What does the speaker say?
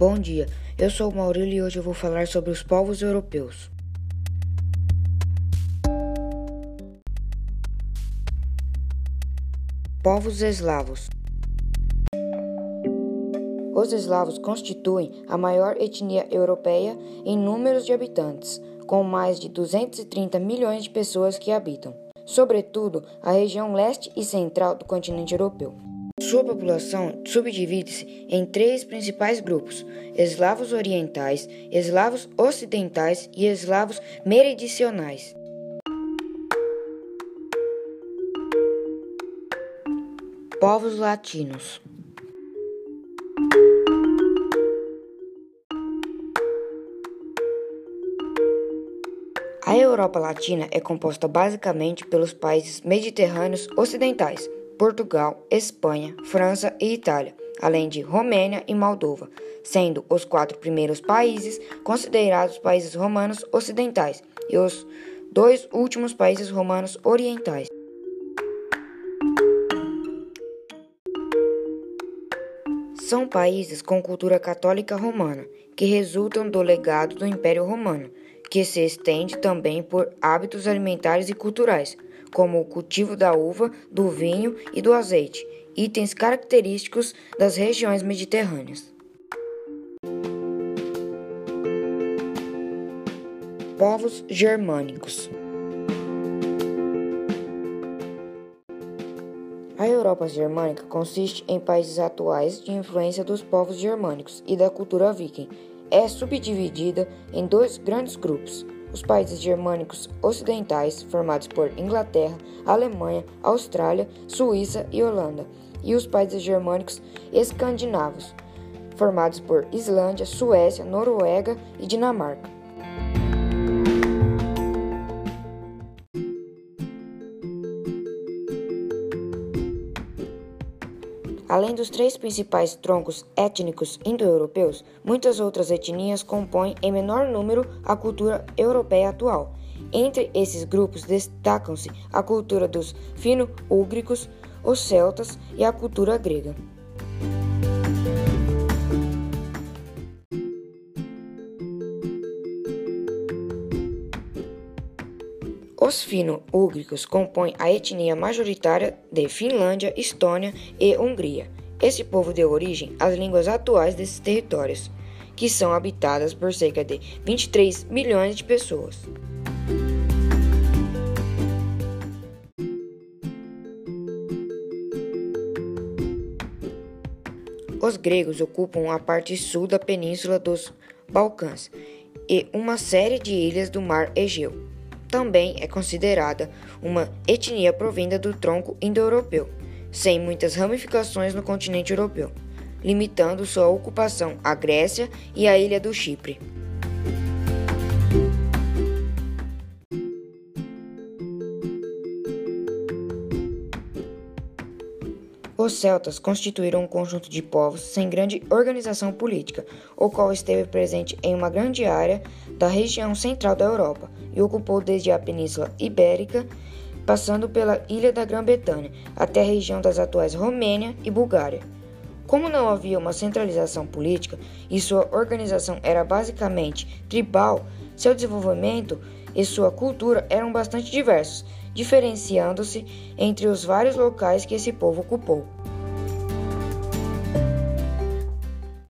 Bom dia, eu sou o Maurílio e hoje eu vou falar sobre os povos europeus. Povos eslavos Os eslavos constituem a maior etnia europeia em números de habitantes, com mais de 230 milhões de pessoas que habitam, sobretudo a região leste e central do continente europeu. Sua população subdivide-se em três principais grupos: eslavos orientais, eslavos ocidentais e eslavos meridionais. Povos latinos. A Europa Latina é composta basicamente pelos países mediterrâneos ocidentais Portugal, Espanha, França e Itália, além de Romênia e Moldova, sendo os quatro primeiros países considerados países romanos ocidentais e os dois últimos países romanos orientais. São países com cultura católica romana, que resultam do legado do Império Romano, que se estende também por hábitos alimentares e culturais como o cultivo da uva, do vinho e do azeite, itens característicos das regiões mediterrâneas. Povos germânicos A Europa germânica consiste em países atuais de influência dos povos germânicos e da cultura viking. É subdividida em dois grandes grupos: os países germânicos ocidentais, formados por Inglaterra, Alemanha, Austrália, Suíça e Holanda, e os países germânicos escandinavos, formados por Islândia, Suécia, Noruega e Dinamarca. Além dos três principais troncos étnicos indo-europeus, muitas outras etnias compõem em menor número a cultura europeia atual. Entre esses grupos destacam-se a cultura dos fino-úgricos, os celtas e a cultura grega. Os fino-úgricos compõem a etnia majoritária de Finlândia, Estônia e Hungria. Esse povo deu origem às línguas atuais desses territórios, que são habitadas por cerca de 23 milhões de pessoas. Os gregos ocupam a parte sul da península dos Balcãs e uma série de ilhas do Mar Egeu também é considerada uma etnia provinda do tronco indo-europeu, sem muitas ramificações no continente europeu, limitando sua ocupação à Grécia e à ilha do Chipre. Os celtas constituíram um conjunto de povos sem grande organização política, o qual esteve presente em uma grande área da região central da Europa e ocupou desde a Península Ibérica, passando pela ilha da Grã-Bretanha até a região das atuais Romênia e Bulgária. Como não havia uma centralização política e sua organização era basicamente tribal, seu desenvolvimento e sua cultura eram bastante diversos, diferenciando-se entre os vários locais que esse povo ocupou.